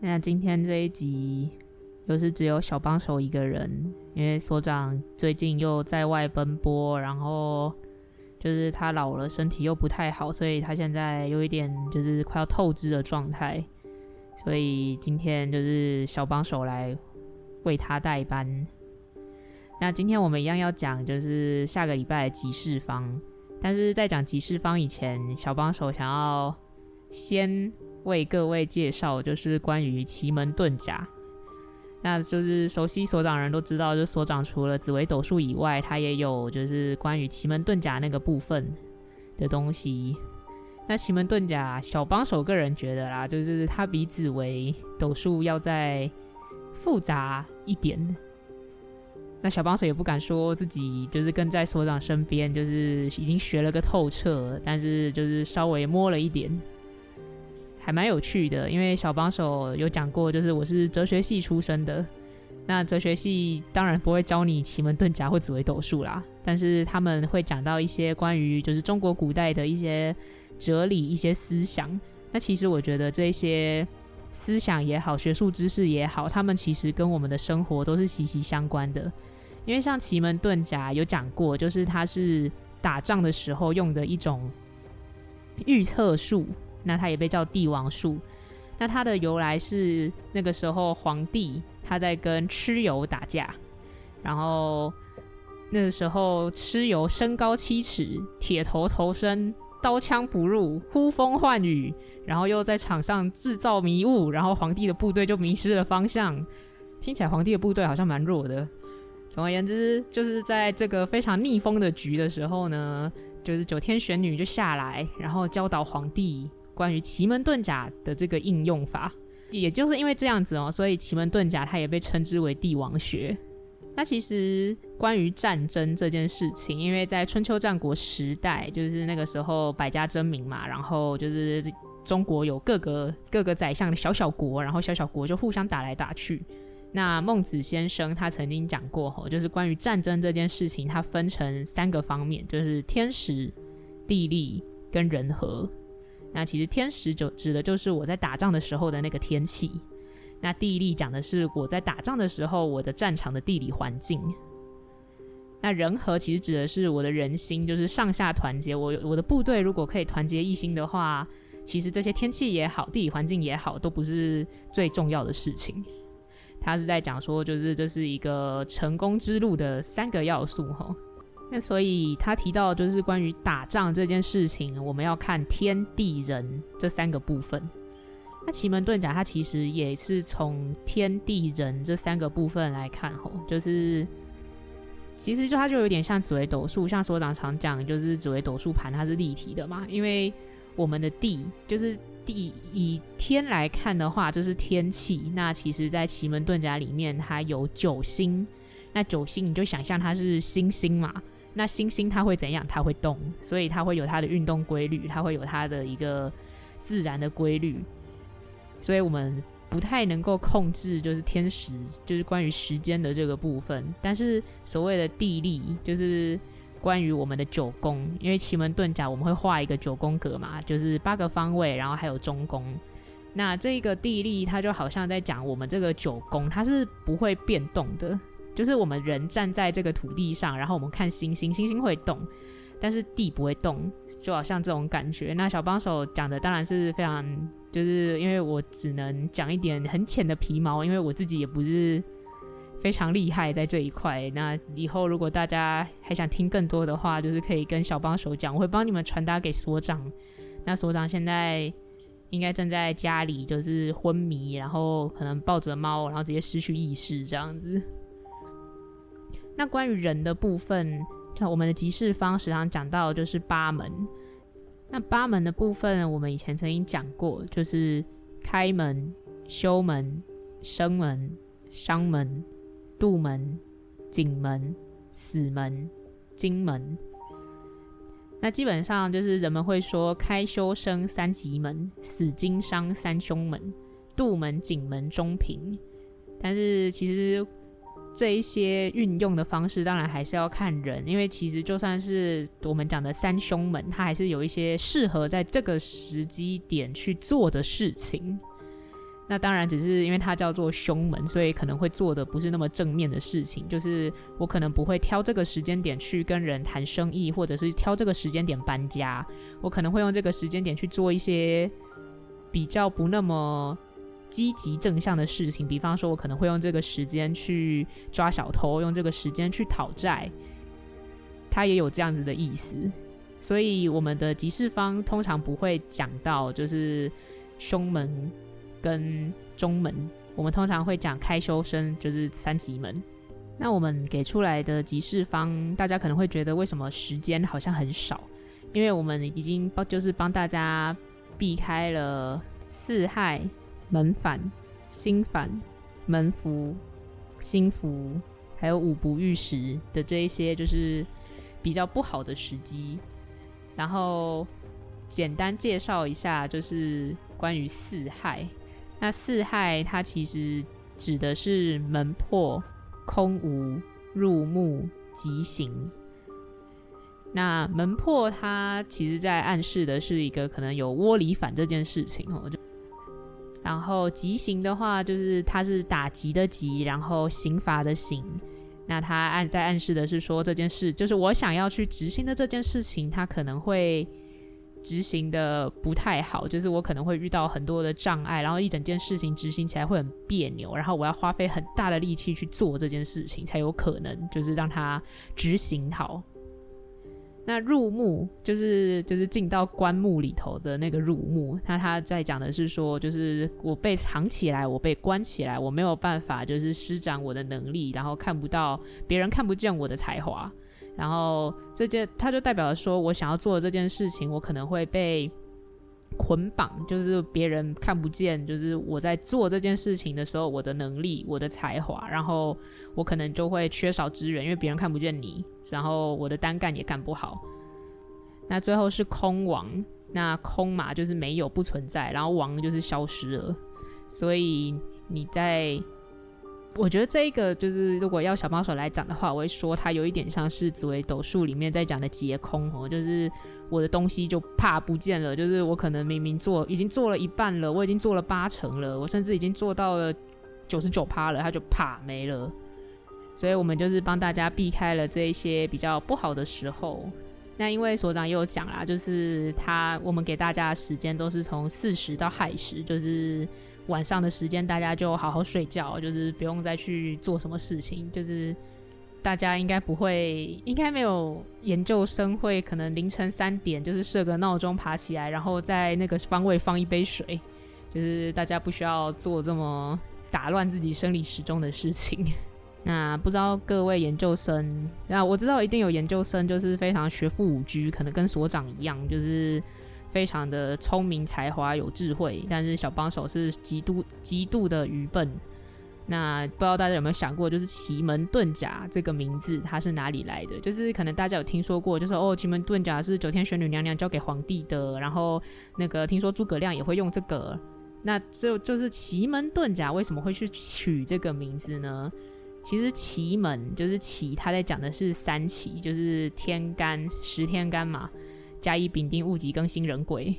那今天这一集又是只有小帮手一个人，因为所长最近又在外奔波，然后就是他老了，身体又不太好，所以他现在有一点就是快要透支的状态，所以今天就是小帮手来为他代班。那今天我们一样要讲就是下个礼拜的集市方，但是在讲集市方以前，小帮手想要先。为各位介绍，就是关于奇门遁甲。那就是熟悉所长人都知道，就所长除了紫薇斗数以外，他也有就是关于奇门遁甲那个部分的东西。那奇门遁甲，小帮手个人觉得啦，就是它比紫薇斗数要再复杂一点。那小帮手也不敢说自己就是跟在所长身边，就是已经学了个透彻，但是就是稍微摸了一点。还蛮有趣的，因为小帮手有讲过，就是我是哲学系出身的。那哲学系当然不会教你奇门遁甲或紫微斗数啦，但是他们会讲到一些关于就是中国古代的一些哲理、一些思想。那其实我觉得这些思想也好，学术知识也好，他们其实跟我们的生活都是息息相关的。因为像奇门遁甲有讲过，就是它是打仗的时候用的一种预测术。那它也被叫帝王术。那它的由来是那个时候皇帝他在跟蚩尤打架，然后那个时候蚩尤身高七尺，铁头头身，刀枪不入，呼风唤雨，然后又在场上制造迷雾，然后皇帝的部队就迷失了方向。听起来皇帝的部队好像蛮弱的。总而言之，就是在这个非常逆风的局的时候呢，就是九天玄女就下来，然后教导皇帝。关于奇门遁甲的这个应用法，也就是因为这样子哦，所以奇门遁甲它也被称之为帝王学。那其实关于战争这件事情，因为在春秋战国时代，就是那个时候百家争鸣嘛，然后就是中国有各个各个宰相的小小国，然后小小国就互相打来打去。那孟子先生他曾经讲过吼，就是关于战争这件事情，它分成三个方面，就是天时、地利跟人和。那其实天时就指的就是我在打仗的时候的那个天气，那地利讲的是我在打仗的时候我的战场的地理环境，那人和其实指的是我的人心，就是上下团结。我我的部队如果可以团结一心的话，其实这些天气也好，地理环境也好，都不是最重要的事情。他是在讲说，就是这是一个成功之路的三个要素，哈。那所以他提到就是关于打仗这件事情，我们要看天地人这三个部分。那奇门遁甲它其实也是从天地人这三个部分来看吼，就是其实就它就有点像紫微斗数，像所长常讲，就是紫微斗数盘它是立体的嘛，因为我们的地就是地，以天来看的话，这是天气。那其实在奇门遁甲里面，它有九星，那九星你就想象它是星星嘛。那星星它会怎样？它会动，所以它会有它的运动规律，它会有它的一个自然的规律。所以我们不太能够控制，就是天时，就是关于时间的这个部分。但是所谓的地利，就是关于我们的九宫，因为奇门遁甲我们会画一个九宫格嘛，就是八个方位，然后还有中宫。那这个地利，它就好像在讲我们这个九宫，它是不会变动的。就是我们人站在这个土地上，然后我们看星星，星星会动，但是地不会动，就好像这种感觉。那小帮手讲的当然是非常，就是因为我只能讲一点很浅的皮毛，因为我自己也不是非常厉害在这一块。那以后如果大家还想听更多的话，就是可以跟小帮手讲，我会帮你们传达给所长。那所长现在应该正在家里，就是昏迷，然后可能抱着猫，然后直接失去意识这样子。那关于人的部分，像我们的集市方时常讲到，就是八门。那八门的部分，我们以前曾经讲过，就是开门、修门、生门、伤门、杜门、景门、死门、金门。那基本上就是人们会说开、修、生三吉门，死、金、伤三凶门，杜门、景门、中平。但是其实。这一些运用的方式，当然还是要看人，因为其实就算是我们讲的三凶门，它还是有一些适合在这个时机点去做的事情。那当然只是因为它叫做凶门，所以可能会做的不是那么正面的事情。就是我可能不会挑这个时间点去跟人谈生意，或者是挑这个时间点搬家。我可能会用这个时间点去做一些比较不那么。积极正向的事情，比方说，我可能会用这个时间去抓小偷，用这个时间去讨债，他也有这样子的意思。所以，我们的集市方通常不会讲到就是凶门跟中门，我们通常会讲开修生，就是三级门。那我们给出来的集市方，大家可能会觉得为什么时间好像很少？因为我们已经帮就是帮大家避开了四害。门反、心反、门符、星符，还有五不遇时的这一些，就是比较不好的时机。然后简单介绍一下，就是关于四害。那四害它其实指的是门破、空无、入木、吉行。那门破它其实在暗示的是一个可能有窝里反这件事情哦。就然后吉刑的话，就是它是打击的击，然后刑罚的刑。那它暗在暗示的是说，这件事就是我想要去执行的这件事情，它可能会执行的不太好，就是我可能会遇到很多的障碍，然后一整件事情执行起来会很别扭，然后我要花费很大的力气去做这件事情，才有可能就是让它执行好。那入墓就是就是进到棺木里头的那个入墓，那他在讲的是说，就是我被藏起来，我被关起来，我没有办法就是施展我的能力，然后看不到别人看不见我的才华，然后这件他就代表说我想要做的这件事情，我可能会被。捆绑就是别人看不见，就是我在做这件事情的时候，我的能力、我的才华，然后我可能就会缺少资源，因为别人看不见你，然后我的单干也干不好。那最后是空王，那空嘛就是没有、不存在，然后王就是消失了。所以你在，我觉得这一个就是如果要小帮手来讲的话，我会说它有一点像是紫微斗数里面在讲的劫空哦，就是。我的东西就怕不见了，就是我可能明明做已经做了一半了，我已经做了八成了，我甚至已经做到了九十九趴了，它就怕没了。所以我们就是帮大家避开了这一些比较不好的时候。那因为所长也有讲啦，就是他我们给大家的时间都是从四时到亥时，就是晚上的时间，大家就好好睡觉，就是不用再去做什么事情，就是。大家应该不会，应该没有研究生会可能凌晨三点就是设个闹钟爬起来，然后在那个方位放一杯水，就是大家不需要做这么打乱自己生理时钟的事情。那不知道各位研究生，那我知道一定有研究生就是非常学富五车，可能跟所长一样，就是非常的聪明才华有智慧，但是小帮手是极度极度的愚笨。那不知道大家有没有想过，就是奇门遁甲这个名字它是哪里来的？就是可能大家有听说过，就是哦，奇门遁甲是九天玄女娘娘教给皇帝的。然后那个听说诸葛亮也会用这个。那就就是奇门遁甲为什么会去取这个名字呢？其实奇门就是奇，他在讲的是三奇，就是天干十天干嘛，甲乙丙丁戊己庚辛壬癸。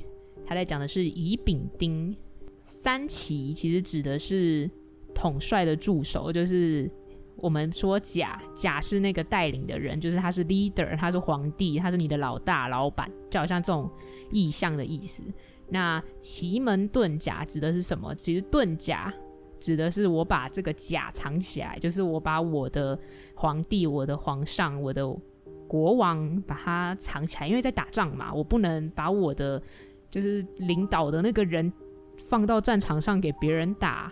他在讲的是乙丙丁三奇，其实指的是。统帅的助手就是我们说甲，甲是那个带领的人，就是他是 leader，他是皇帝，他是你的老大、老板，就好像这种意象的意思。那奇门遁甲指的是什么？其实遁甲指的是我把这个甲藏起来，就是我把我的皇帝、我的皇上、我的国王把它藏起来，因为在打仗嘛，我不能把我的就是领导的那个人放到战场上给别人打。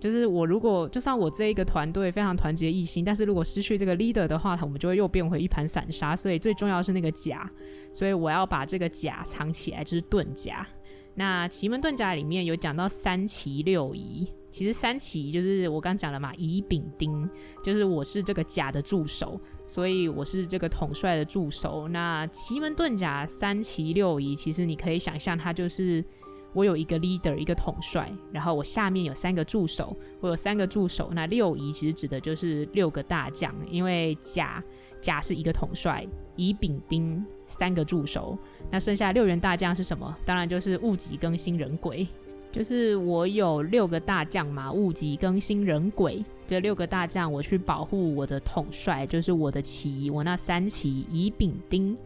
就是我如果就算我这一个团队非常团结一心，但是如果失去这个 leader 的话，我们就会又变回一盘散沙。所以最重要是那个甲，所以我要把这个甲藏起来，就是盾甲。那奇门遁甲里面有讲到三奇六仪，其实三奇就是我刚讲了嘛，乙丙丁，就是我是这个甲的助手，所以我是这个统帅的助手。那奇门遁甲三奇六仪，其实你可以想象，它就是我有一个 leader，一个统帅，然后我下面有三个助手，我有三个助手。那六仪其实指的就是六个大将，因为甲甲是一个统帅，乙丙丁三个助手。那剩下六员大将是什么？当然就是戊己庚辛壬癸，就是我有六个大将嘛，戊己庚辛壬癸这六个大将，我去保护我的统帅，就是我的奇，我那三奇乙丙丁，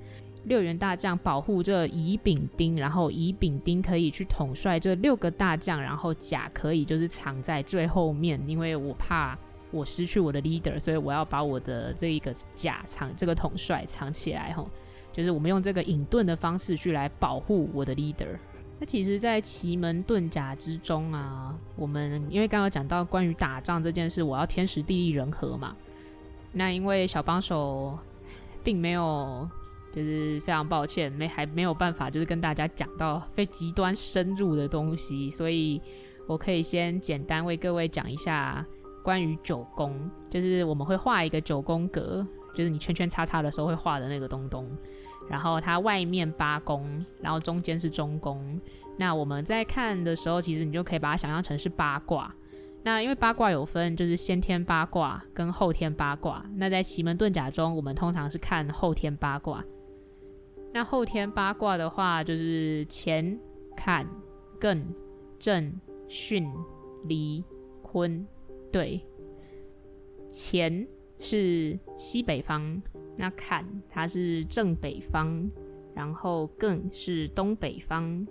六员大将保护这乙丙丁，然后乙丙丁可以去统帅这六个大将，然后甲可以就是藏在最后面，因为我怕我失去我的 leader，所以我要把我的这一个甲藏这个统帅藏起来吼。就是我们用这个隐遁的方式去来保护我的 leader。那其实，在奇门遁甲之中啊，我们因为刚刚讲到关于打仗这件事，我要天时地利人和嘛。那因为小帮手并没有，就是非常抱歉，没还没有办法，就是跟大家讲到非极端深入的东西，所以我可以先简单为各位讲一下关于九宫，就是我们会画一个九宫格，就是你圈圈叉叉的时候会画的那个东东。然后它外面八宫，然后中间是中宫。那我们在看的时候，其实你就可以把它想象成是八卦。那因为八卦有分，就是先天八卦跟后天八卦。那在奇门遁甲中，我们通常是看后天八卦。那后天八卦的话，就是乾、坎、艮、震、巽、离、坤。对，乾是西北方。那坎它是正北方，然后艮是东北方，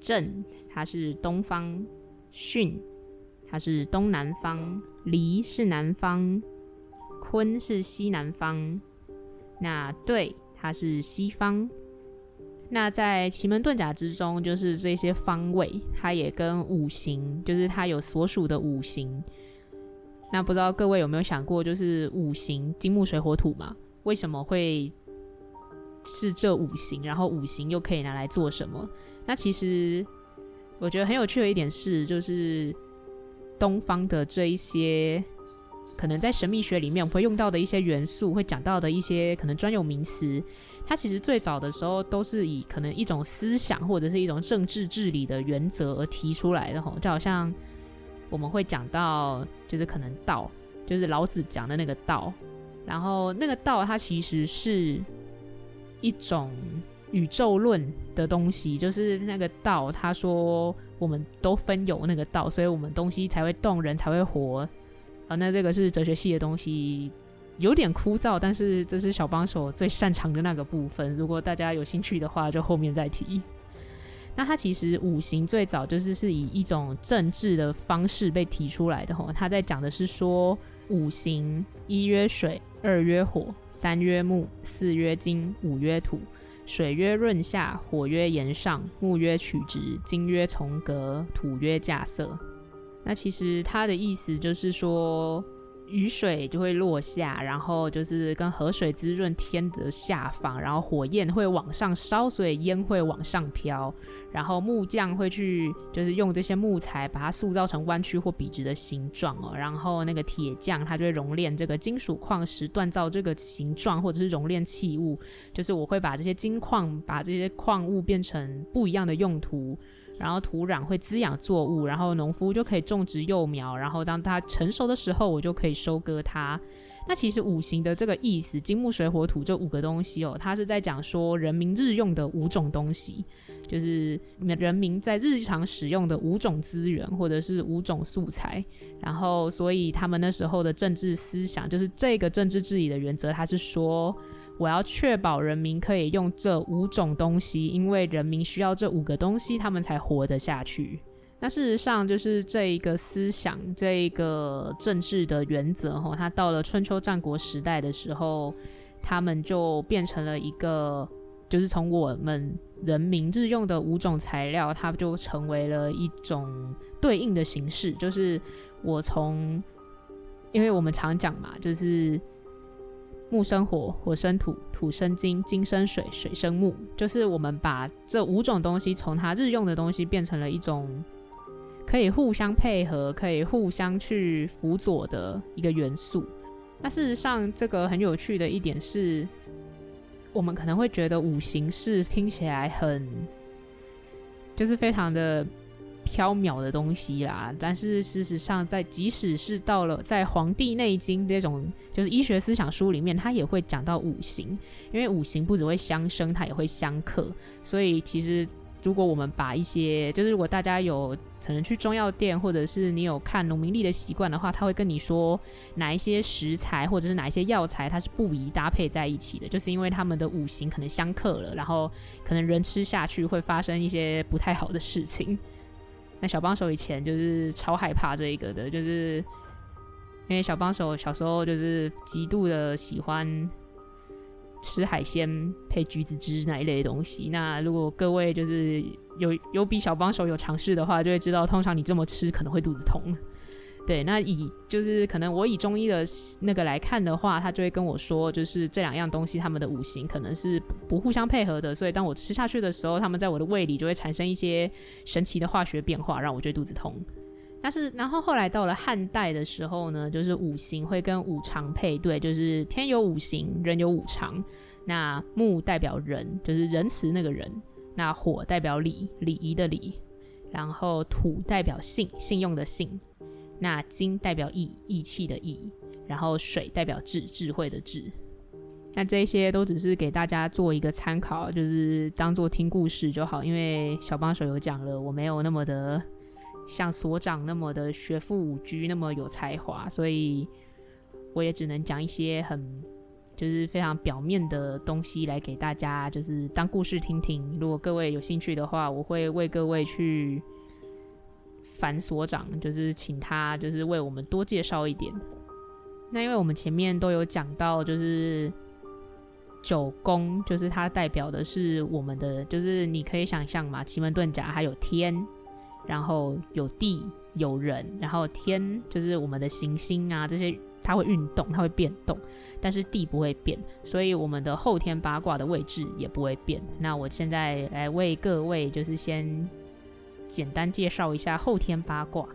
震它是东方，巽它是东南方，离是南方，坤是西南方，那兑它是西方。那在奇门遁甲之中，就是这些方位，它也跟五行，就是它有所属的五行。那不知道各位有没有想过，就是五行金木水火土嘛？为什么会是这五行？然后五行又可以拿来做什么？那其实我觉得很有趣的一点是，就是东方的这一些可能在神秘学里面我们会用到的一些元素，会讲到的一些可能专有名词，它其实最早的时候都是以可能一种思想或者是一种政治治理的原则而提出来的吼，就好像我们会讲到，就是可能道，就是老子讲的那个道。然后那个道，它其实是一种宇宙论的东西，就是那个道，他说我们都分有那个道，所以我们东西才会动，人才会活。啊，那这个是哲学系的东西，有点枯燥，但是这是小帮手最擅长的那个部分。如果大家有兴趣的话，就后面再提。那它其实五行最早就是是以一种政治的方式被提出来的吼，他在讲的是说五行一曰水。二曰火，三曰木，四曰金，五曰土。水曰润下，火曰炎上，木曰曲直，金曰从革，土曰稼穑。那其实它的意思就是说。雨水就会落下，然后就是跟河水滋润天的下方，然后火焰会往上烧，所以烟会往上飘。然后木匠会去，就是用这些木材把它塑造成弯曲或笔直的形状哦。然后那个铁匠他就会熔炼这个金属矿石，锻造这个形状，或者是熔炼器物。就是我会把这些金矿，把这些矿物变成不一样的用途。然后土壤会滋养作物，然后农夫就可以种植幼苗，然后当它成熟的时候，我就可以收割它。那其实五行的这个意思，金木水火土这五个东西哦，它是在讲说人民日用的五种东西，就是人民在日常使用的五种资源或者是五种素材。然后，所以他们那时候的政治思想，就是这个政治治理的原则，它是说。我要确保人民可以用这五种东西，因为人民需要这五个东西，他们才活得下去。那事实上，就是这一个思想，这一个政治的原则，哈，它到了春秋战国时代的时候，他们就变成了一个就是从我们人民日用的五种材料，它就成为了一种对应的形式。就是我从，因为我们常讲嘛，就是木生火，火生土，土生金，金生水，水生木。就是我们把这五种东西从它日用的东西变成了一种可以互相配合、可以互相去辅佐的一个元素。那事实上，这个很有趣的一点是，我们可能会觉得五行是听起来很，就是非常的缥缈的东西啦。但是事实上，在即使是到了在《黄帝内经》这种就是医学思想书里面，它也会讲到五行，因为五行不只会相生，它也会相克。所以其实。如果我们把一些，就是如果大家有可能去中药店，或者是你有看农民历的习惯的话，他会跟你说哪一些食材或者是哪一些药材它是不宜搭配在一起的，就是因为他们的五行可能相克了，然后可能人吃下去会发生一些不太好的事情。那小帮手以前就是超害怕这一个的，就是因为小帮手小时候就是极度的喜欢。吃海鲜配橘子汁那一类的东西。那如果各位就是有有比小帮手有尝试的话，就会知道，通常你这么吃可能会肚子痛。对，那以就是可能我以中医的那个来看的话，他就会跟我说，就是这两样东西他们的五行可能是不互相配合的，所以当我吃下去的时候，他们在我的胃里就会产生一些神奇的化学变化，让我觉得肚子痛。但是，然后后来到了汉代的时候呢，就是五行会跟五常配对，就是天有五行，人有五常。那木代表仁，就是仁慈那个人；那火代表礼，礼仪的礼；然后土代表信，信用的信；那金代表义，义气的义；然后水代表智，智慧的智。那这些都只是给大家做一个参考，就是当做听故事就好。因为小帮手有讲了，我没有那么的。像所长那么的学富五车，那么有才华，所以我也只能讲一些很就是非常表面的东西来给大家，就是当故事听听。如果各位有兴趣的话，我会为各位去樊所长，就是请他就是为我们多介绍一点。那因为我们前面都有讲到，就是九宫，就是它代表的是我们的，就是你可以想象嘛，奇门遁甲还有天。然后有地有人，然后天就是我们的行星啊，这些它会运动，它会变动，但是地不会变，所以我们的后天八卦的位置也不会变。那我现在来为各位就是先简单介绍一下后天八卦。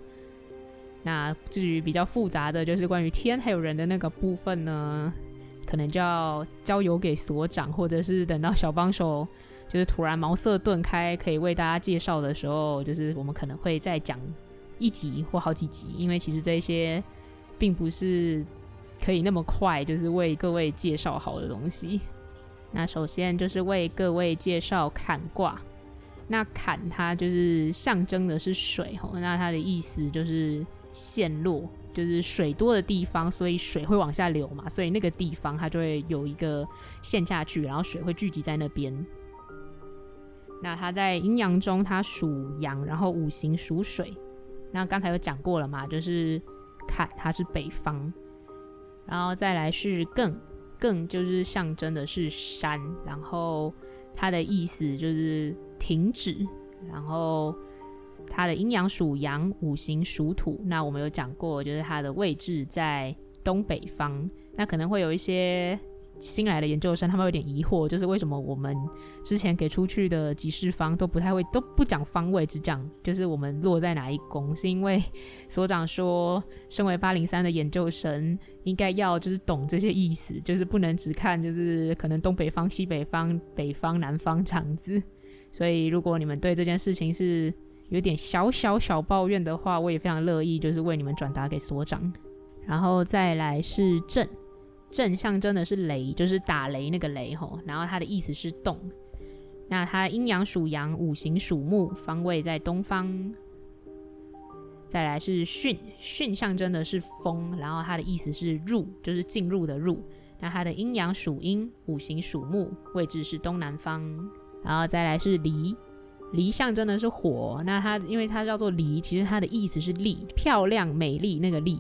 那至于比较复杂的就是关于天还有人的那个部分呢，可能就要交由给所长，或者是等到小帮手。就是突然茅塞顿开，可以为大家介绍的时候，就是我们可能会再讲一集或好几集，因为其实这些并不是可以那么快就是为各位介绍好的东西。那首先就是为各位介绍坎卦，那坎它就是象征的是水吼，那它的意思就是陷落，就是水多的地方，所以水会往下流嘛，所以那个地方它就会有一个陷下去，然后水会聚集在那边。那它在阴阳中，它属阳，然后五行属水。那刚才有讲过了嘛，就是坎它是北方，然后再来是艮，艮就是象征的是山，然后它的意思就是停止。然后它的阴阳属阳，五行属土。那我们有讲过，就是它的位置在东北方。那可能会有一些。新来的研究生，他们有点疑惑，就是为什么我们之前给出去的集市方都不太会，都不讲方位，只讲就是我们落在哪一宫？是因为所长说，身为八零三的研究生，应该要就是懂这些意思，就是不能只看就是可能东北方、西北方、北方、南方这样子。所以，如果你们对这件事情是有点小小小抱怨的话，我也非常乐意就是为你们转达给所长。然后再来是震。震象征的是雷，就是打雷那个雷吼，然后它的意思是动。那它阴阳属阳，五行属木，方位在东方。再来是巽，巽象征的是风，然后它的意思是入，就是进入的入。那它的阴阳属阴，五行属木，位置是东南方。然后再来是离，离象征的是火，那它因为它叫做离，其实它的意思是丽，漂亮、美丽那个丽。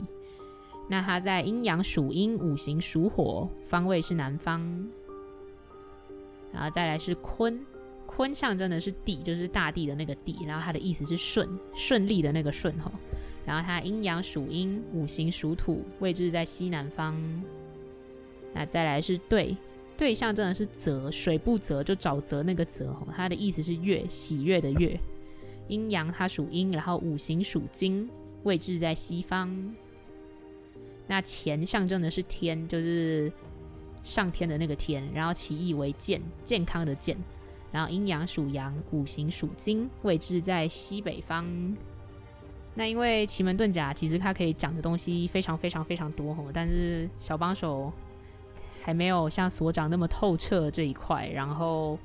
那它在阴阳属阴，五行属火，方位是南方。然后再来是坤，坤象征的是地，就是大地的那个地，然后它的意思是顺，顺利的那个顺哈。然后它阴阳属阴，五行属土，位置在西南方。那再来是兑，对象真的是泽，水不泽就沼泽那个泽哈，它的意思是月，喜悦的悦。阴阳它属阴，然后五行属金，位置在西方。那钱象征的是天，就是上天的那个天，然后其意为健，健康的健。然后阴阳属阳，五行属金，位置在西北方。那因为奇门遁甲其实它可以讲的东西非常非常非常多吼，但是小帮手还没有像所长那么透彻这一块，然后。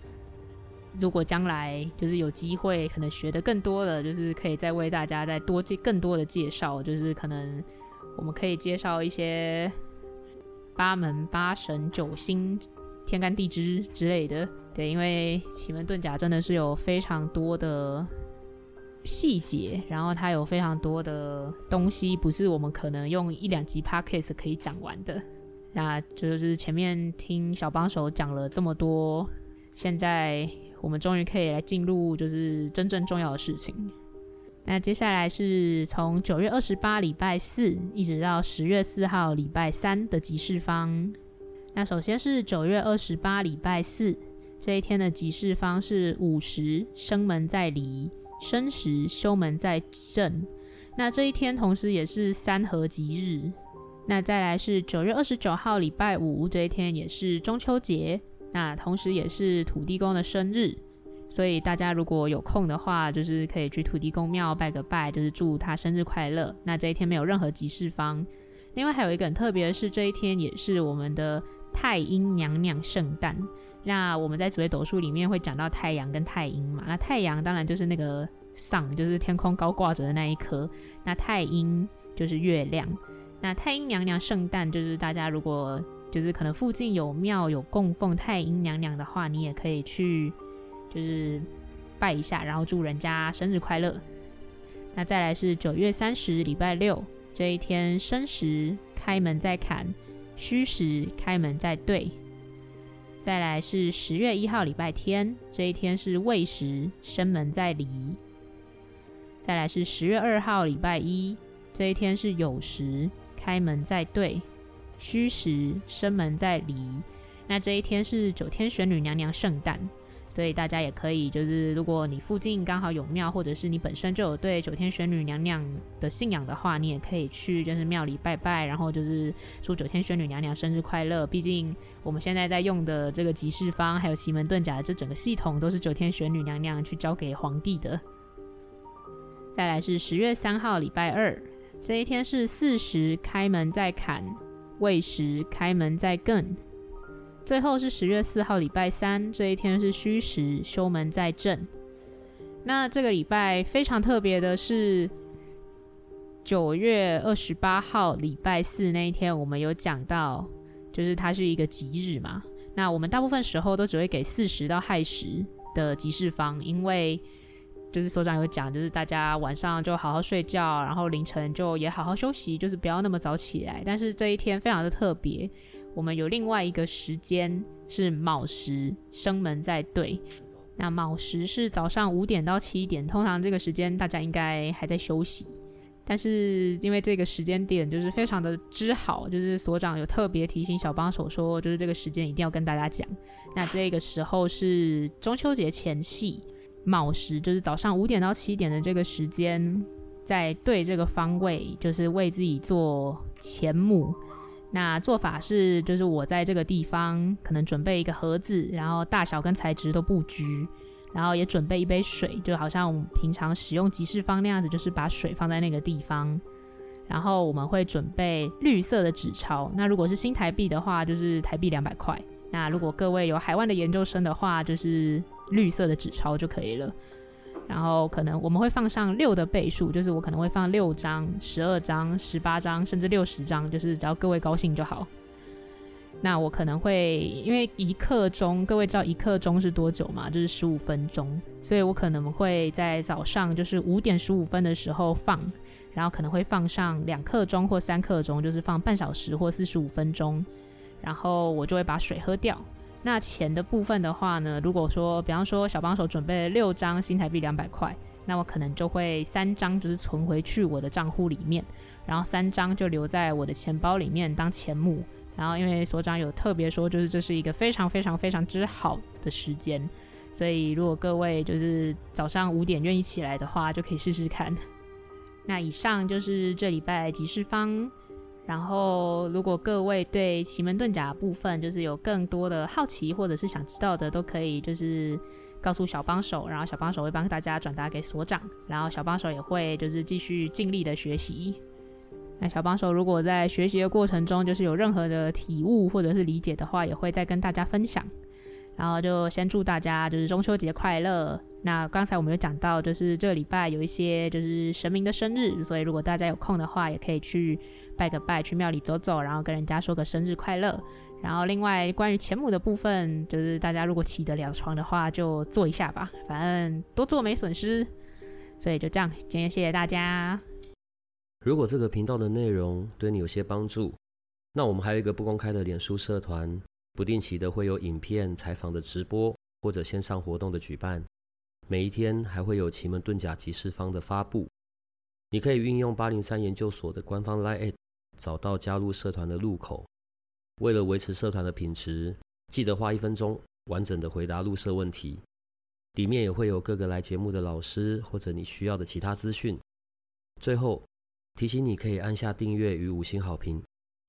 如果将来就是有机会，可能学的更多的，就是可以再为大家再多介更多的介绍，就是可能我们可以介绍一些八门、八神、九星、天干地支之类的。对，因为奇门遁甲真的是有非常多的细节，然后它有非常多的东西，不是我们可能用一两集 podcast 可以讲完的。那就是前面听小帮手讲了这么多，现在。我们终于可以来进入就是真正重要的事情。那接下来是从九月二十八礼拜四一直到十月四号礼拜三的吉事方。那首先是九月二十八礼拜四这一天的吉事方是午时生门在离，申时休门在正。那这一天同时也是三合吉日。那再来是九月二十九号礼拜五这一天也是中秋节。那同时也是土地公的生日，所以大家如果有空的话，就是可以去土地公庙拜个拜，就是祝他生日快乐。那这一天没有任何吉事方。另外还有一个很特别的是，这一天也是我们的太阴娘娘圣诞。那我们在紫微斗数里面会讲到太阳跟太阴嘛，那太阳当然就是那个 sun，就是天空高挂着的那一颗。那太阴就是月亮。那太阴娘娘圣诞就是大家如果。就是可能附近有庙有供奉太阴娘娘的话，你也可以去，就是拜一下，然后祝人家生日快乐。那再来是九月三十礼拜六这一天，申时开门在坎，戌时开门在兑。再来是十月一号礼拜天这一天是未时生门在离。再来是十月二号礼拜一这一天是酉时开门在兑。虚实生门在离，那这一天是九天玄女娘娘圣诞，所以大家也可以就是，如果你附近刚好有庙，或者是你本身就有对九天玄女娘娘的信仰的话，你也可以去就是庙里拜拜，然后就是祝九天玄女娘娘生日快乐。毕竟我们现在在用的这个吉事方，还有奇门遁甲的这整个系统，都是九天玄女娘娘去交给皇帝的。再来是十月三号礼拜二，这一天是巳时开门在坎。未时开门在艮，最后是十月四号礼拜三这一天是戌时休门在震。那这个礼拜非常特别的是，九月二十八号礼拜四那一天，我们有讲到，就是它是一个吉日嘛。那我们大部分时候都只会给巳时到亥时的吉事方，因为。就是所长有讲，就是大家晚上就好好睡觉，然后凌晨就也好好休息，就是不要那么早起来。但是这一天非常的特别，我们有另外一个时间是卯时生门在对。那卯时是早上五点到七点，通常这个时间大家应该还在休息。但是因为这个时间点就是非常的之好，就是所长有特别提醒小帮手说，就是这个时间一定要跟大家讲。那这个时候是中秋节前夕。卯时就是早上五点到七点的这个时间，在对这个方位，就是为自己做前母。那做法是，就是我在这个地方可能准备一个盒子，然后大小跟材质都布局，然后也准备一杯水，就好像我们平常使用吉事方那样子，就是把水放在那个地方。然后我们会准备绿色的纸钞，那如果是新台币的话，就是台币两百块。那如果各位有海外的研究生的话，就是。绿色的纸钞就可以了，然后可能我们会放上六的倍数，就是我可能会放六张、十二张、十八张，甚至六十张，就是只要各位高兴就好。那我可能会因为一刻钟，各位知道一刻钟是多久吗？就是十五分钟，所以我可能会在早上就是五点十五分的时候放，然后可能会放上两刻钟或三刻钟，就是放半小时或四十五分钟，然后我就会把水喝掉。那钱的部分的话呢，如果说比方说小帮手准备了六张新台币两百块，那我可能就会三张就是存回去我的账户里面，然后三张就留在我的钱包里面当钱目。然后因为所长有特别说，就是这是一个非常非常非常之好的时间，所以如果各位就是早上五点愿意起来的话，就可以试试看。那以上就是这礼拜集市方。然后，如果各位对奇门遁甲部分就是有更多的好奇或者是想知道的，都可以就是告诉小帮手，然后小帮手会帮大家转达给所长，然后小帮手也会就是继续尽力的学习。那小帮手如果在学习的过程中就是有任何的体悟或者是理解的话，也会再跟大家分享。然后就先祝大家就是中秋节快乐。那刚才我们有讲到，就是这个礼拜有一些就是神明的生日，所以如果大家有空的话，也可以去。拜个拜，去庙里走走，然后跟人家说个生日快乐。然后另外关于钱母的部分，就是大家如果起得了床的话，就做一下吧，反正多做没损失。所以就这样，今天谢谢大家。如果这个频道的内容对你有些帮助，那我们还有一个不公开的脸书社团，不定期的会有影片采访的直播或者线上活动的举办，每一天还会有奇门遁甲集市方的发布。你可以运用八零三研究所的官方 LINE@ 找到加入社团的入口。为了维持社团的品质，记得花一分钟完整的回答入社问题。里面也会有各个来节目的老师或者你需要的其他资讯。最后提醒你可以按下订阅与五星好评，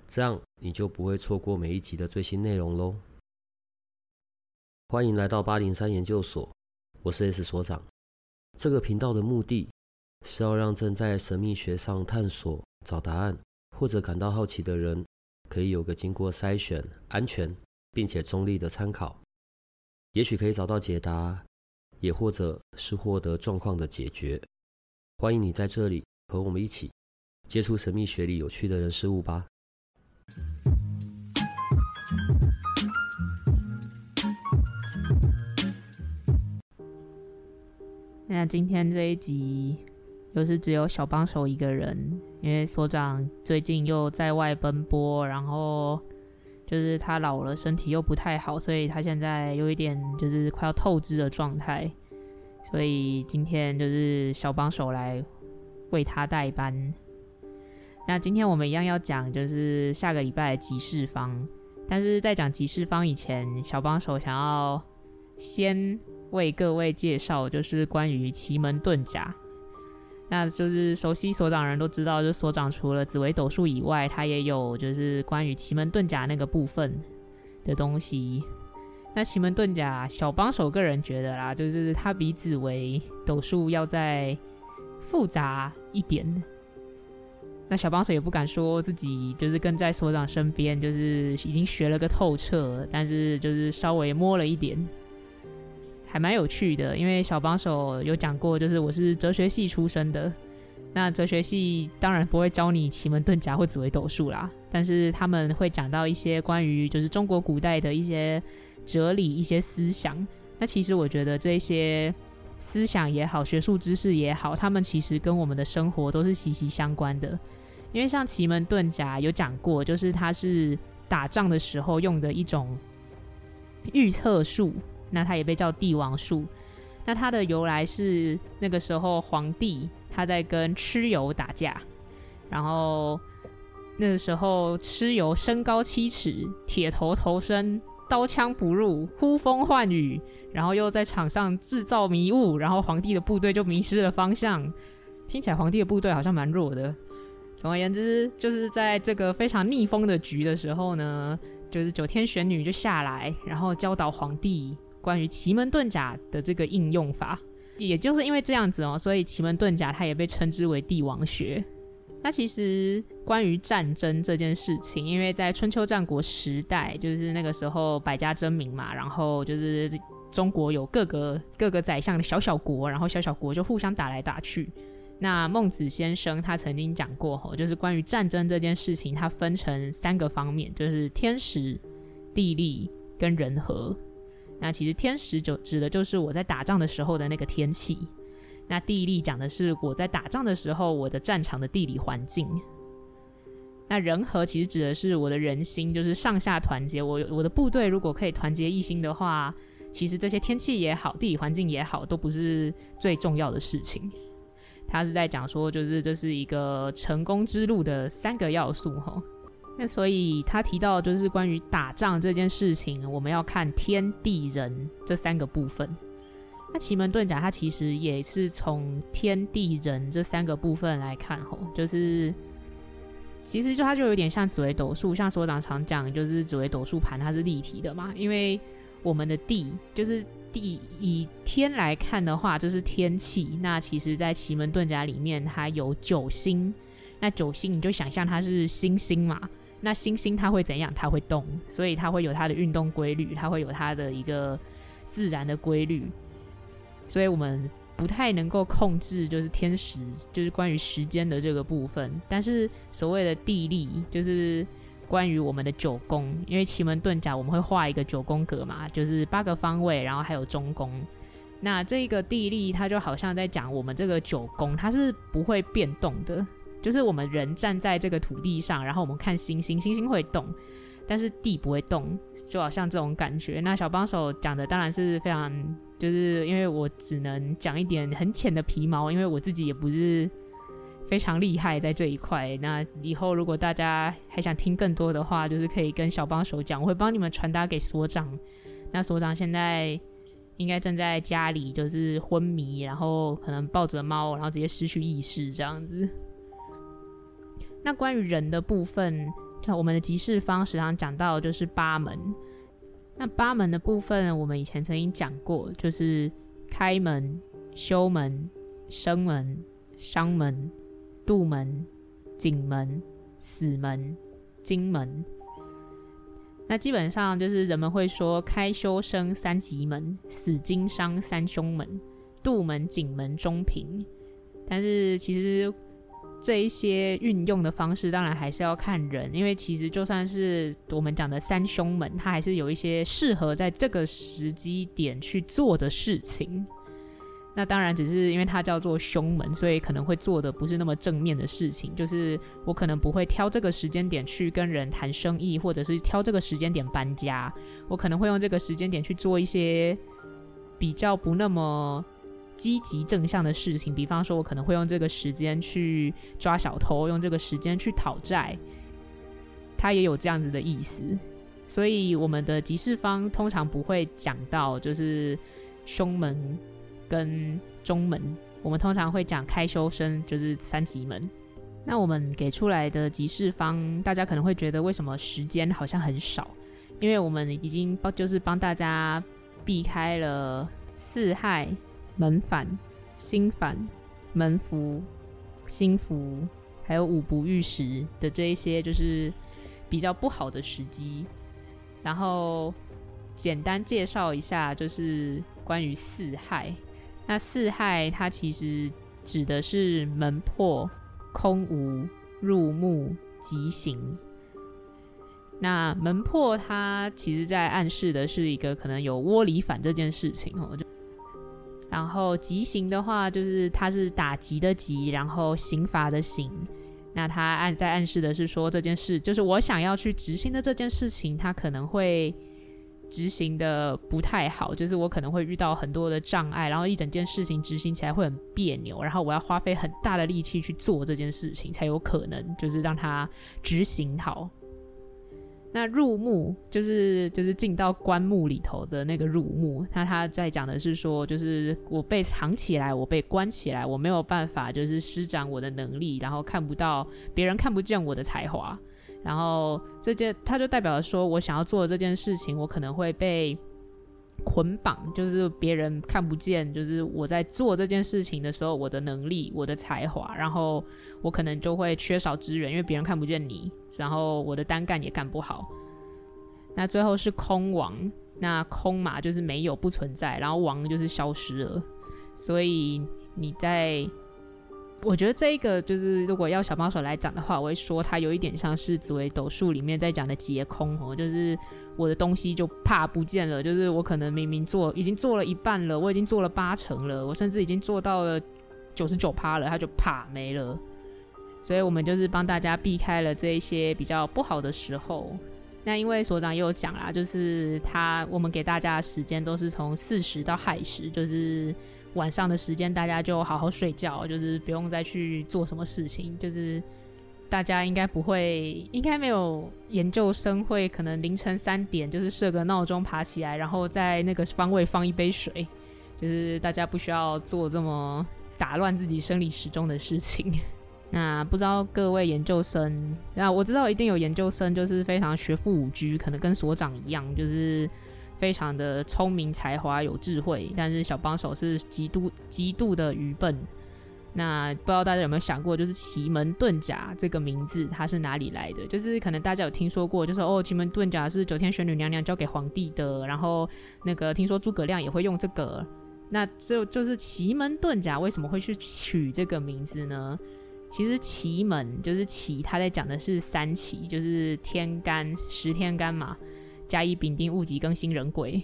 这样你就不会错过每一集的最新内容喽。欢迎来到八零三研究所，我是 S 所长。这个频道的目的是要让正在神秘学上探索、找答案。或者感到好奇的人，可以有个经过筛选、安全并且中立的参考，也许可以找到解答，也或者是获得状况的解决。欢迎你在这里和我们一起接触神秘学里有趣的人事物吧。那今天这一集又是只有小帮手一个人。因为所长最近又在外奔波，然后就是他老了，身体又不太好，所以他现在有一点就是快要透支的状态，所以今天就是小帮手来为他代班。那今天我们一样要讲就是下个礼拜的集市方，但是在讲集市方以前，小帮手想要先为各位介绍就是关于奇门遁甲。那就是熟悉所长人都知道，就所长除了紫薇斗数以外，他也有就是关于奇门遁甲那个部分的东西。那奇门遁甲小帮手个人觉得啦，就是他比紫薇斗数要再复杂一点。那小帮手也不敢说自己就是跟在所长身边，就是已经学了个透彻，但是就是稍微摸了一点。还蛮有趣的，因为小帮手有讲过，就是我是哲学系出身的。那哲学系当然不会教你奇门遁甲或紫微斗数啦，但是他们会讲到一些关于就是中国古代的一些哲理、一些思想。那其实我觉得这些思想也好，学术知识也好，他们其实跟我们的生活都是息息相关的。因为像奇门遁甲有讲过，就是它是打仗的时候用的一种预测术。那它也被叫帝王术。那它的由来是那个时候皇帝他在跟蚩尤打架，然后那个时候蚩尤身高七尺，铁头头身，刀枪不入，呼风唤雨，然后又在场上制造迷雾，然后皇帝的部队就迷失了方向。听起来皇帝的部队好像蛮弱的。总而言之，就是在这个非常逆风的局的时候呢，就是九天玄女就下来，然后教导皇帝。关于奇门遁甲的这个应用法，也就是因为这样子哦，所以奇门遁甲它也被称之为帝王学。那其实关于战争这件事情，因为在春秋战国时代，就是那个时候百家争鸣嘛，然后就是中国有各个各个宰相的小小国，然后小小国就互相打来打去。那孟子先生他曾经讲过吼，就是关于战争这件事情，它分成三个方面，就是天时、地利跟人和。那其实天时就指的就是我在打仗的时候的那个天气，那地利讲的是我在打仗的时候我的战场的地理环境，那人和其实指的是我的人心，就是上下团结。我我的部队如果可以团结一心的话，其实这些天气也好，地理环境也好，都不是最重要的事情。他是在讲说，就是这是一个成功之路的三个要素哈。那所以他提到就是关于打仗这件事情，我们要看天地人这三个部分。那奇门遁甲它其实也是从天地人这三个部分来看吼，就是其实就它就有点像紫微斗数，像所长常讲，就是紫微斗数盘它是立体的嘛，因为我们的地就是地，以天来看的话，这是天气。那其实在奇门遁甲里面，它有九星，那九星你就想象它是星星嘛，那星星它会怎样？它会动，所以它会有它的运动规律，它会有它的一个自然的规律。所以我们不太能够控制，就是天时，就是关于时间的这个部分。但是所谓的地利，就是关于我们的九宫，因为奇门遁甲我们会画一个九宫格嘛，就是八个方位，然后还有中宫。那这个地利，它就好像在讲我们这个九宫，它是不会变动的。就是我们人站在这个土地上，然后我们看星星，星星会动，但是地不会动，就好像这种感觉。那小帮手讲的当然是非常。就是因为我只能讲一点很浅的皮毛，因为我自己也不是非常厉害在这一块。那以后如果大家还想听更多的话，就是可以跟小帮手讲，我会帮你们传达给所长。那所长现在应该正在家里，就是昏迷，然后可能抱着猫，然后直接失去意识这样子。那关于人的部分，我们的集市方时常讲到，就是八门。那八门的部分，我们以前曾经讲过，就是开门、修门、生门、伤门、杜门、景门、死门、金门。那基本上就是人们会说开、修、生三吉门，死、金、伤三凶门，杜门、景门、中平。但是其实。这一些运用的方式，当然还是要看人，因为其实就算是我们讲的三凶门，它还是有一些适合在这个时机点去做的事情。那当然只是因为它叫做凶门，所以可能会做的不是那么正面的事情。就是我可能不会挑这个时间点去跟人谈生意，或者是挑这个时间点搬家。我可能会用这个时间点去做一些比较不那么。积极正向的事情，比方说，我可能会用这个时间去抓小偷，用这个时间去讨债，他也有这样子的意思。所以，我们的集市方通常不会讲到就是凶门跟中门，我们通常会讲开修生，就是三级门。那我们给出来的集市方，大家可能会觉得为什么时间好像很少？因为我们已经帮就是帮大家避开了四害。门反、心反、门符、星符，还有五不遇时的这一些，就是比较不好的时机。然后简单介绍一下，就是关于四害。那四害它其实指的是门破、空无、入木、吉行。那门破它其实在暗示的是一个可能有窝里反这件事情哦，就。然后吉刑的话，就是它是打击的击，然后刑罚的刑。那它暗在暗示的是说，这件事就是我想要去执行的这件事情，它可能会执行的不太好，就是我可能会遇到很多的障碍，然后一整件事情执行起来会很别扭，然后我要花费很大的力气去做这件事情，才有可能就是让它执行好。那入墓就是就是进到棺木里头的那个入墓，那他在讲的是说，就是我被藏起来，我被关起来，我没有办法就是施展我的能力，然后看不到别人看不见我的才华，然后这件他就代表说我想要做的这件事情，我可能会被。捆绑就是别人看不见，就是我在做这件事情的时候，我的能力、我的才华，然后我可能就会缺少资源，因为别人看不见你，然后我的单干也干不好。那最后是空王，那空嘛就是没有、不存在，然后王就是消失了。所以你在，我觉得这一个就是如果要小帮手来讲的话，我会说它有一点像是紫微斗数里面在讲的劫空哦，就是。我的东西就怕不见了，就是我可能明明做已经做了一半了，我已经做了八成了，我甚至已经做到了九十九趴了，它就怕没了。所以我们就是帮大家避开了这一些比较不好的时候。那因为所长也有讲啦，就是他我们给大家的时间都是从四十到亥时，就是晚上的时间，大家就好好睡觉，就是不用再去做什么事情。就是大家应该不会，应该没有研究生会可能凌晨三点就是设个闹钟爬起来，然后在那个方位放一杯水，就是大家不需要做这么打乱自己生理时钟的事情。那不知道各位研究生，那我知道一定有研究生，就是非常学富五车，可能跟所长一样，就是非常的聪明才华有智慧，但是小帮手是极度极度的愚笨。那不知道大家有没有想过，就是奇门遁甲这个名字它是哪里来的？就是可能大家有听说过，就是哦，奇门遁甲是九天玄女娘娘交给皇帝的，然后那个听说诸葛亮也会用这个，那就就是奇门遁甲为什么会去取这个名字呢？其实奇门就是奇，他在讲的是三奇，就是天干十天干嘛，甲乙丙丁戊己庚辛壬癸。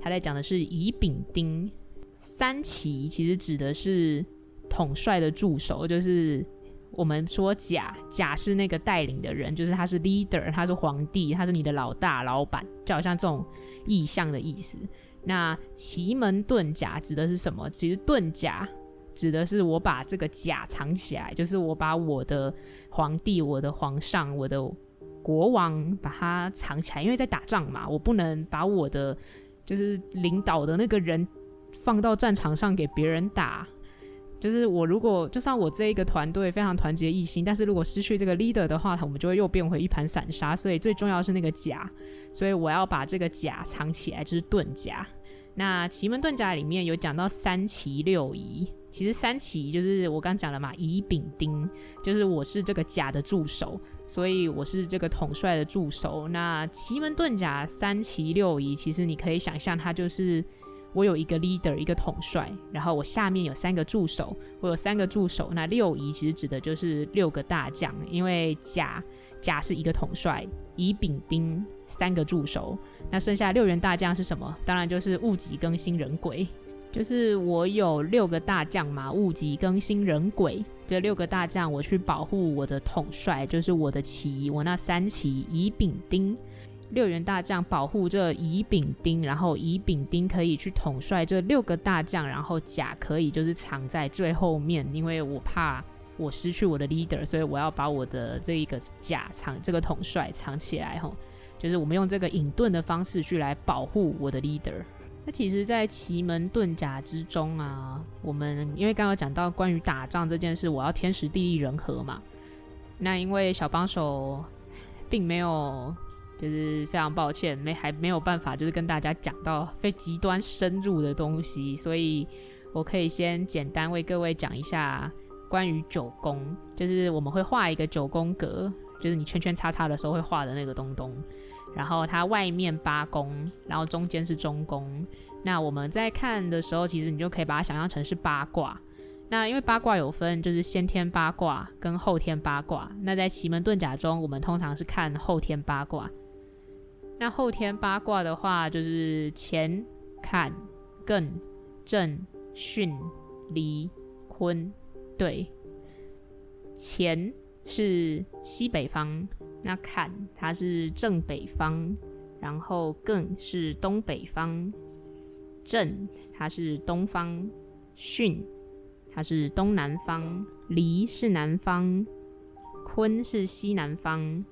他在讲的是乙丙丁三奇，其实指的是统帅的助手，就是我们说甲，甲是那个带领的人，就是他是 leader，他是皇帝，他是你的老大老板，就好像这种意象的意思。那奇门遁甲指的是什么？其实遁甲。指的是我把这个甲藏起来，就是我把我的皇帝、我的皇上、我的国王把它藏起来，因为在打仗嘛，我不能把我的就是领导的那个人放到战场上给别人打。就是我如果就算我这一个团队非常团结一心，但是如果失去这个 leader 的话，我们就会又变回一盘散沙。所以最重要是那个甲，所以我要把这个甲藏起来，就是遁甲。那奇门遁甲里面有讲到三奇六仪。其实三奇就是我刚讲了嘛，乙丙丁，就是我是这个甲的助手，所以我是这个统帅的助手。那奇门遁甲三奇六仪，其实你可以想象，它就是我有一个 leader，一个统帅，然后我下面有三个助手，我有三个助手。那六仪其实指的就是六个大将，因为甲甲是一个统帅，乙丙丁三个助手，那剩下六员大将是什么？当然就是戊己庚辛壬癸。就是我有六个大将嘛，戊己庚辛壬癸这六个大将，我去保护我的统帅，就是我的奇，我那三奇乙丙丁六员大将保护这乙丙丁，然后乙丙丁可以去统帅这六个大将，然后甲可以就是藏在最后面，因为我怕我失去我的 leader，所以我要把我的这一个甲藏这个统帅藏起来吼，就是我们用这个隐遁的方式去来保护我的 leader。那其实，在奇门遁甲之中啊，我们因为刚刚讲到关于打仗这件事，我要天时地利人和嘛。那因为小帮手并没有，就是非常抱歉，没还没有办法，就是跟大家讲到非极端深入的东西，所以我可以先简单为各位讲一下关于九宫，就是我们会画一个九宫格，就是你圈圈叉叉的时候会画的那个东东。然后它外面八宫，然后中间是中宫。那我们在看的时候，其实你就可以把它想象成是八卦。那因为八卦有分，就是先天八卦跟后天八卦。那在奇门遁甲中，我们通常是看后天八卦。那后天八卦的话，就是乾、坎、艮、震、巽、离、坤。对，乾是西北方。那坎它是正北方，然后艮是东北方，震它是东方，巽它是东南方，离是南方，坤是西南方，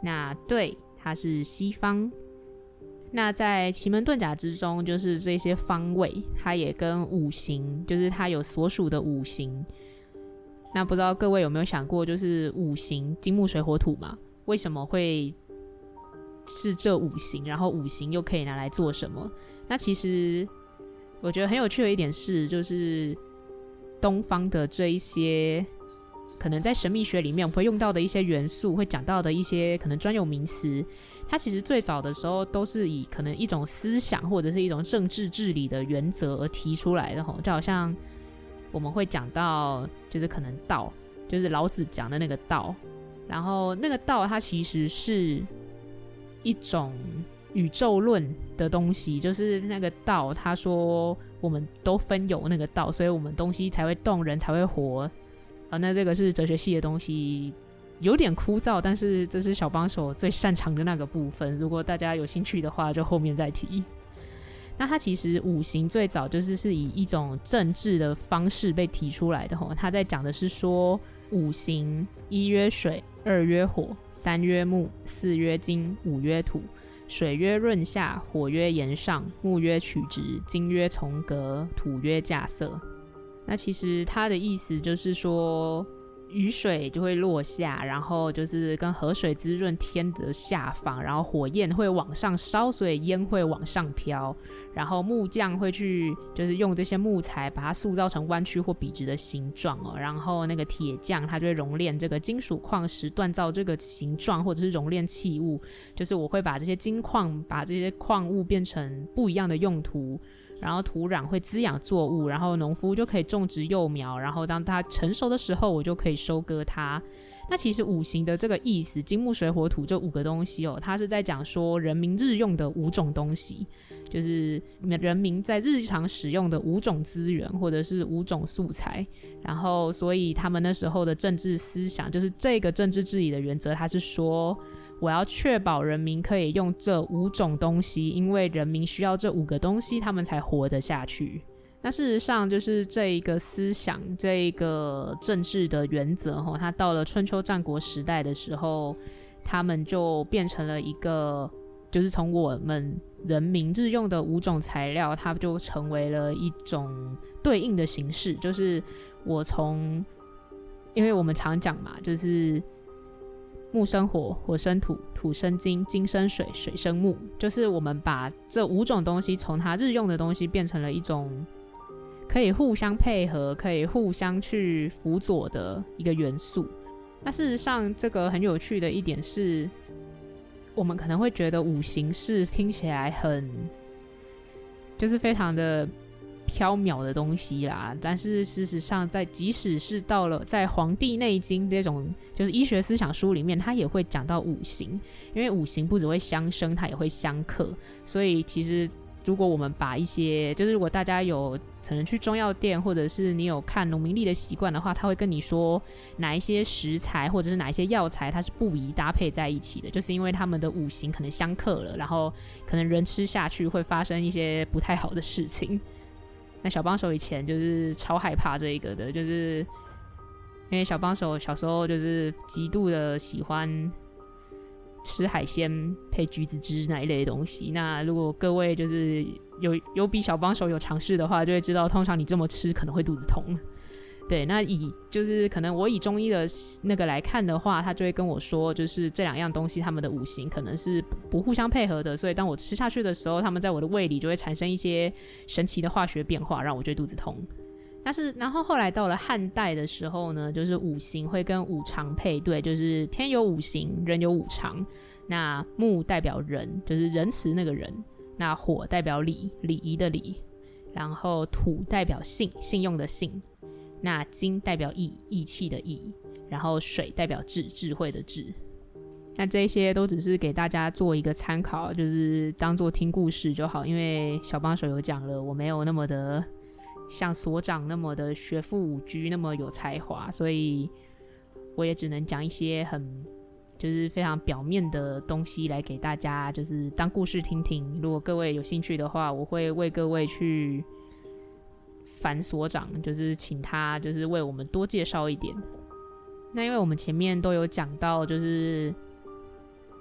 那兑它是西方。那在奇门遁甲之中，就是这些方位，它也跟五行，就是它有所属的五行。那不知道各位有没有想过，就是五行金木水火土嘛？为什么会是这五行？然后五行又可以拿来做什么？那其实我觉得很有趣的一点是，就是东方的这一些可能在神秘学里面我们会用到的一些元素，会讲到的一些可能专有名词，它其实最早的时候都是以可能一种思想或者是一种政治治理的原则而提出来的吼，就好像我们会讲到，就是可能道，就是老子讲的那个道。然后那个道，它其实是一种宇宙论的东西，就是那个道，他说我们都分有那个道，所以我们东西才会动，人才会活啊，那这个是哲学系的东西，有点枯燥，但是这是小帮手最擅长的那个部分。如果大家有兴趣的话，就后面再提。那它其实五行最早就是是以一种政治的方式被提出来的吼，他在讲的是说五行一曰水，二曰火，三曰木，四曰金，五曰土。水曰润下，火曰炎上，木曰曲直，金曰从革，土曰稼色。那其实它的意思就是说。雨水就会落下，然后就是跟河水滋润天的下方，然后火焰会往上烧，所以烟会往上飘。然后木匠会去，就是用这些木材把它塑造成弯曲或笔直的形状哦。然后那个铁匠他就会熔炼这个金属矿石，锻造这个形状，或者是熔炼器物。就是我会把这些金矿，把这些矿物变成不一样的用途。然后土壤会滋养作物，然后农夫就可以种植幼苗，然后当它成熟的时候，我就可以收割它。那其实五行的这个意思，金木水火土这五个东西哦，它是在讲说人民日用的五种东西，就是人民在日常使用的五种资源或者是五种素材。然后，所以他们那时候的政治思想，就是这个政治治理的原则，它是说。我要确保人民可以用这五种东西，因为人民需要这五个东西，他们才活得下去。那事实上，就是这一个思想，这一个政治的原则，哈，它到了春秋战国时代的时候，他们就变成了一个，就是从我们人民日用的五种材料，它就成为了一种对应的形式。就是我从，因为我们常讲嘛，就是。木生火，火生土，土生金，金生水，水生木。就是我们把这五种东西从它日用的东西变成了一种可以互相配合、可以互相去辅佐的一个元素。那事实上，这个很有趣的一点是，我们可能会觉得五行是听起来很，就是非常的。缥缈的东西啦，但是事实上，在即使是到了在《黄帝内经》这种就是医学思想书里面，它也会讲到五行，因为五行不只会相生，它也会相克。所以其实如果我们把一些，就是如果大家有可能去中药店，或者是你有看农民历的习惯的话，他会跟你说哪一些食材或者是哪一些药材它是不宜搭配在一起的，就是因为他们的五行可能相克了，然后可能人吃下去会发生一些不太好的事情。那小帮手以前就是超害怕这一个的，就是因为小帮手小时候就是极度的喜欢吃海鲜配橘子汁那一类的东西。那如果各位就是有有比小帮手有尝试的话，就会知道，通常你这么吃可能会肚子痛。对，那以就是可能我以中医的那个来看的话，他就会跟我说，就是这两样东西他们的五行可能是不互相配合的，所以当我吃下去的时候，他们在我的胃里就会产生一些神奇的化学变化，让我觉得肚子痛。但是然后后来到了汉代的时候呢，就是五行会跟五常配对，就是天有五行，人有五常。那木代表仁，就是仁慈那个仁；那火代表礼，礼仪的礼；然后土代表信，信用的信。那金代表义，义气的义，然后水代表智，智慧的智。那这些都只是给大家做一个参考，就是当做听故事就好。因为小帮手有讲了，我没有那么的像所长那么的学富五车，那么有才华，所以我也只能讲一些很就是非常表面的东西来给大家，就是当故事听听。如果各位有兴趣的话，我会为各位去。樊所长就是请他，就是为我们多介绍一点。那因为我们前面都有讲到，就是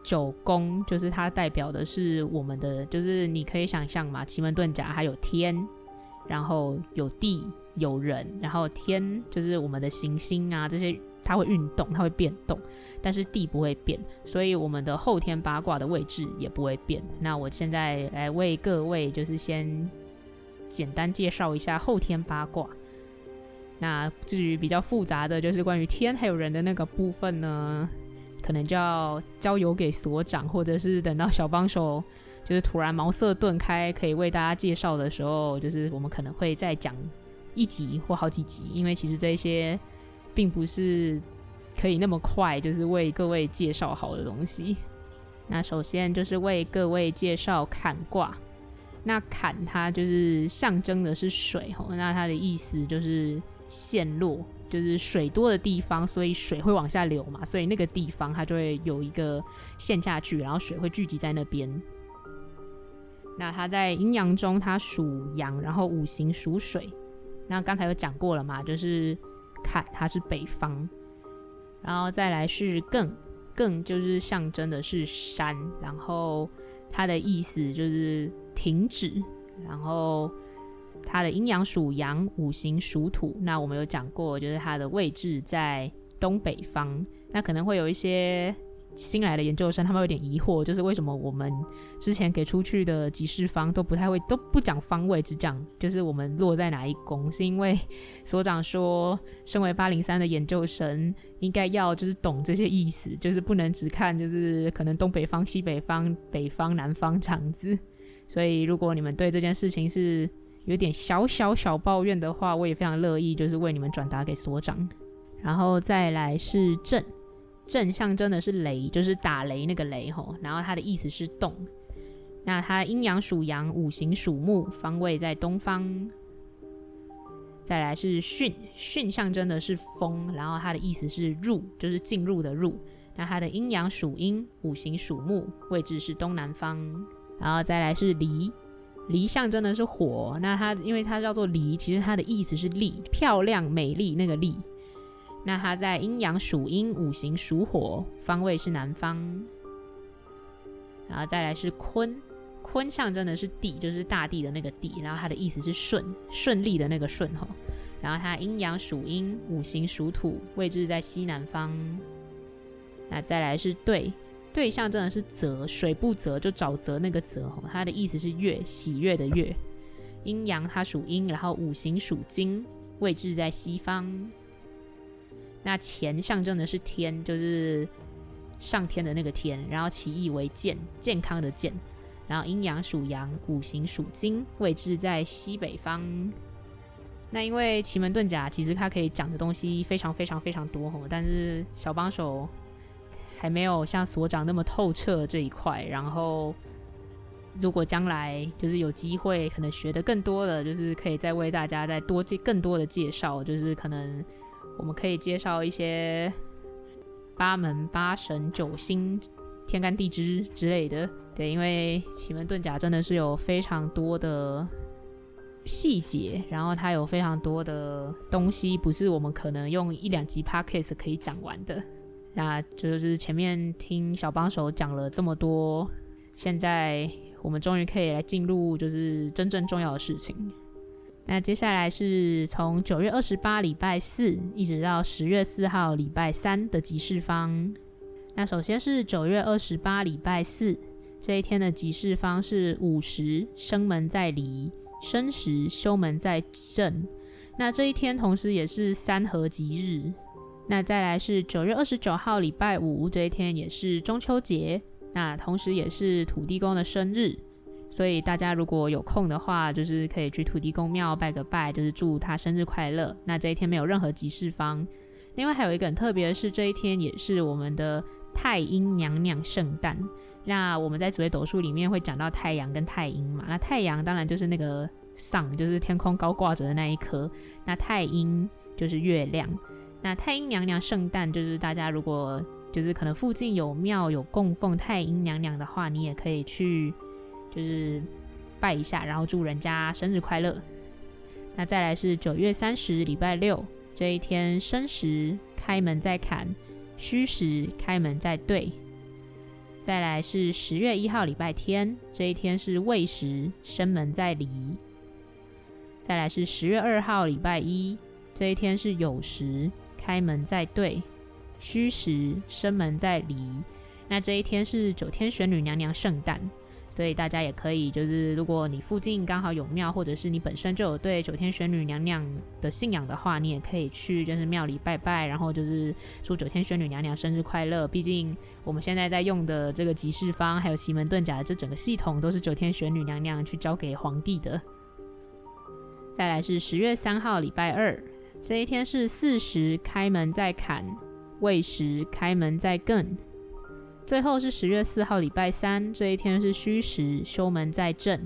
九宫，就是它代表的是我们的，就是你可以想象嘛，奇门遁甲还有天，然后有地有人，然后天就是我们的行星啊，这些它会运动，它会变动，但是地不会变，所以我们的后天八卦的位置也不会变。那我现在来为各位，就是先。简单介绍一下后天八卦。那至于比较复杂的就是关于天还有人的那个部分呢，可能就要交由给所长，或者是等到小帮手就是突然茅塞顿开，可以为大家介绍的时候，就是我们可能会再讲一集或好几集，因为其实这些并不是可以那么快就是为各位介绍好的东西。那首先就是为各位介绍坎卦。那坎它就是象征的是水吼，那它的意思就是陷落，就是水多的地方，所以水会往下流嘛，所以那个地方它就会有一个陷下去，然后水会聚集在那边。那它在阴阳中，它属阳，然后五行属水。那刚才有讲过了嘛，就是坎，它是北方，然后再来是艮，艮就是象征的是山，然后它的意思就是停止，然后它的阴阳属阳，五行属土。那我们有讲过，就是它的位置在东北方，那可能会有一些。新来的研究生，他们有点疑惑，就是为什么我们之前给出去的集市方都不太会，都不讲方位，只讲就是我们落在哪一宫，是因为所长说，身为八零三的研究生，应该要就是懂这些意思，就是不能只看就是可能东北方、西北方、北方、南方这样子。所以如果你们对这件事情是有点小小小抱怨的话，我也非常乐意就是为你们转达给所长。然后再来是正。震象征的是雷，就是打雷那个雷吼，然后它的意思是动。那它阴阳属阳，五行属木，方位在东方。再来是巽，巽象征的是风，然后它的意思是入，就是进入的入。那它的阴阳属阴，五行属木，位置是东南方。然后再来是离，离象征的是火，那它因为它叫做离，其实它的意思是丽，漂亮、美丽那个丽。那它在阴阳属阴，五行属火，方位是南方。然后再来是坤，坤象征的是地，就是大地的那个地。然后它的意思是顺，顺利的那个顺哈。然后它阴阳属阴，五行属土，位置在西南方。那再来是兑，兑象征的是泽，水不泽就沼泽那个泽哈。它的意思是悦，喜悦的悦。阴阳它属阴，然后五行属金，位置在西方。那钱象征的是天，就是上天的那个天，然后其意为健，健康的健。然后阴阳属阳，五行属金，位置在西北方。那因为奇门遁甲其实它可以讲的东西非常非常非常多吼，但是小帮手还没有像所长那么透彻这一块。然后如果将来就是有机会，可能学得更多的，就是可以再为大家再多介更多的介绍，就是可能。我们可以介绍一些八门、八神、九星、天干地支之类的。对，因为奇门遁甲真的是有非常多的细节，然后它有非常多的东西，不是我们可能用一两集 podcast 可以讲完的。那就是前面听小帮手讲了这么多，现在我们终于可以来进入就是真正重要的事情。那接下来是从九月二十八礼拜四一直到十月四号礼拜三的吉事方。那首先是九月二十八礼拜四这一天的吉事方是午时生门在离，申时休门在震。那这一天同时也是三合吉日。那再来是九月二十九号礼拜五这一天也是中秋节，那同时也是土地公的生日。所以大家如果有空的话，就是可以去土地公庙拜个拜，就是祝他生日快乐。那这一天没有任何吉事方。另外还有一个很特别的是，这一天也是我们的太阴娘娘圣诞。那我们在紫微斗数里面会讲到太阳跟太阴嘛。那太阳当然就是那个上就是天空高挂着的那一颗。那太阴就是月亮。那太阴娘娘圣诞就是大家如果就是可能附近有庙有供奉太阴娘娘的话，你也可以去。就是拜一下，然后祝人家生日快乐。那再来是九月三十礼拜六这一天，申时开门在坎，戌时开门在兑。再来是十月一号礼拜天这一天是未时生门在离。再来是十月二号礼拜一这一天是酉时开门在兑，戌时生门在离。那这一天是九天玄女娘娘圣诞。所以大家也可以，就是如果你附近刚好有庙，或者是你本身就有对九天玄女娘娘的信仰的话，你也可以去就是庙里拜拜，然后就是祝九天玄女娘娘生日快乐。毕竟我们现在在用的这个集市方，还有奇门遁甲的这整个系统，都是九天玄女娘娘去交给皇帝的。再来是十月三号礼拜二，这一天是巳时开门在坎，未时开门在艮。最后是十月四号礼拜三，这一天是虚时休门在正。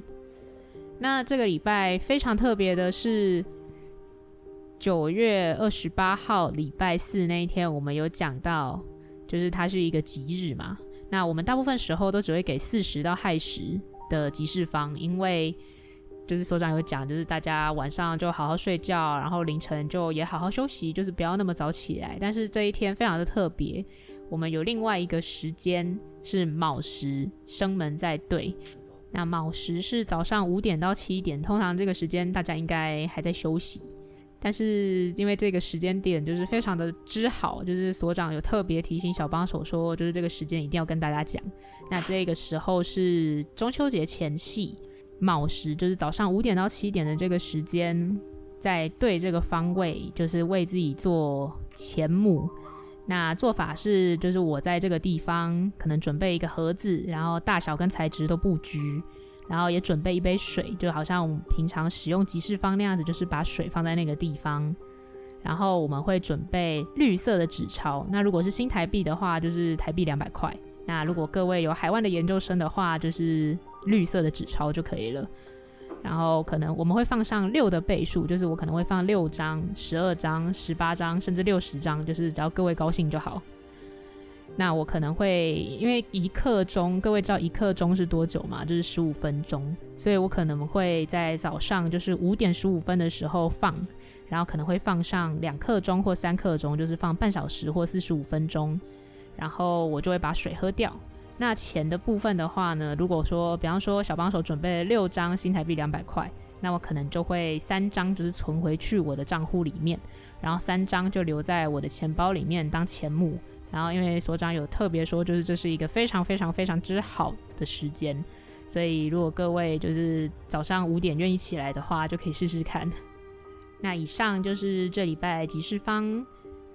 那这个礼拜非常特别的是，九月二十八号礼拜四那一天，我们有讲到，就是它是一个吉日嘛。那我们大部分时候都只会给四十到亥时的吉事方，因为就是所长有讲，就是大家晚上就好好睡觉，然后凌晨就也好好休息，就是不要那么早起来。但是这一天非常的特别，我们有另外一个时间是卯时，生门在对。那卯时是早上五点到七点，通常这个时间大家应该还在休息。但是因为这个时间点就是非常的之好，就是所长有特别提醒小帮手说，就是这个时间一定要跟大家讲。那这个时候是中秋节前夕，卯时就是早上五点到七点的这个时间，在对这个方位，就是为自己做前母。那做法是，就是我在这个地方可能准备一个盒子，然后大小跟材质都布局。然后也准备一杯水，就好像我们平常使用集市方那样子，就是把水放在那个地方。然后我们会准备绿色的纸钞，那如果是新台币的话，就是台币两百块。那如果各位有海外的研究生的话，就是绿色的纸钞就可以了。然后可能我们会放上六的倍数，就是我可能会放六张、十二张、十八张，甚至六十张，就是只要各位高兴就好。那我可能会，因为一刻钟，各位知道一刻钟是多久吗？就是十五分钟，所以我可能会在早上就是五点十五分的时候放，然后可能会放上两刻钟或三刻钟，就是放半小时或四十五分钟，然后我就会把水喝掉。那钱的部分的话呢，如果说比方说小帮手准备了六张新台币两百块，那我可能就会三张就是存回去我的账户里面，然后三张就留在我的钱包里面当钱母。然后，因为所长有特别说，就是这是一个非常非常非常之好的时间，所以如果各位就是早上五点愿意起来的话，就可以试试看。那以上就是这礼拜集市方。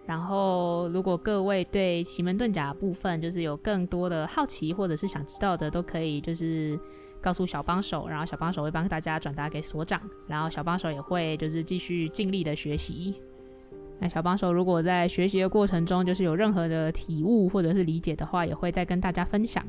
然后，如果各位对奇门遁甲部分就是有更多的好奇或者是想知道的，都可以就是告诉小帮手，然后小帮手会帮大家转达给所长，然后小帮手也会就是继续尽力的学习。那小帮手如果在学习的过程中，就是有任何的体悟或者是理解的话，也会再跟大家分享。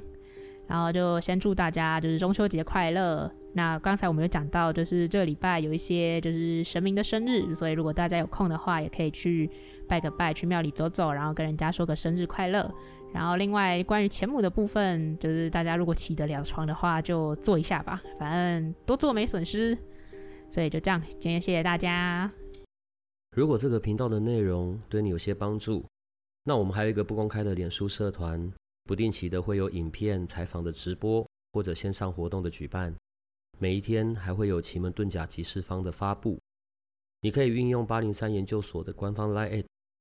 然后就先祝大家就是中秋节快乐。那刚才我们有讲到，就是这个礼拜有一些就是神明的生日，所以如果大家有空的话，也可以去拜个拜，去庙里走走，然后跟人家说个生日快乐。然后另外关于钱母的部分，就是大家如果起得了床的话，就做一下吧，反正多做没损失。所以就这样，今天谢谢大家。如果这个频道的内容对你有些帮助，那我们还有一个不公开的脸书社团，不定期的会有影片、采访的直播或者线上活动的举办，每一天还会有奇门遁甲集市方的发布。你可以运用八零三研究所的官方 LINE，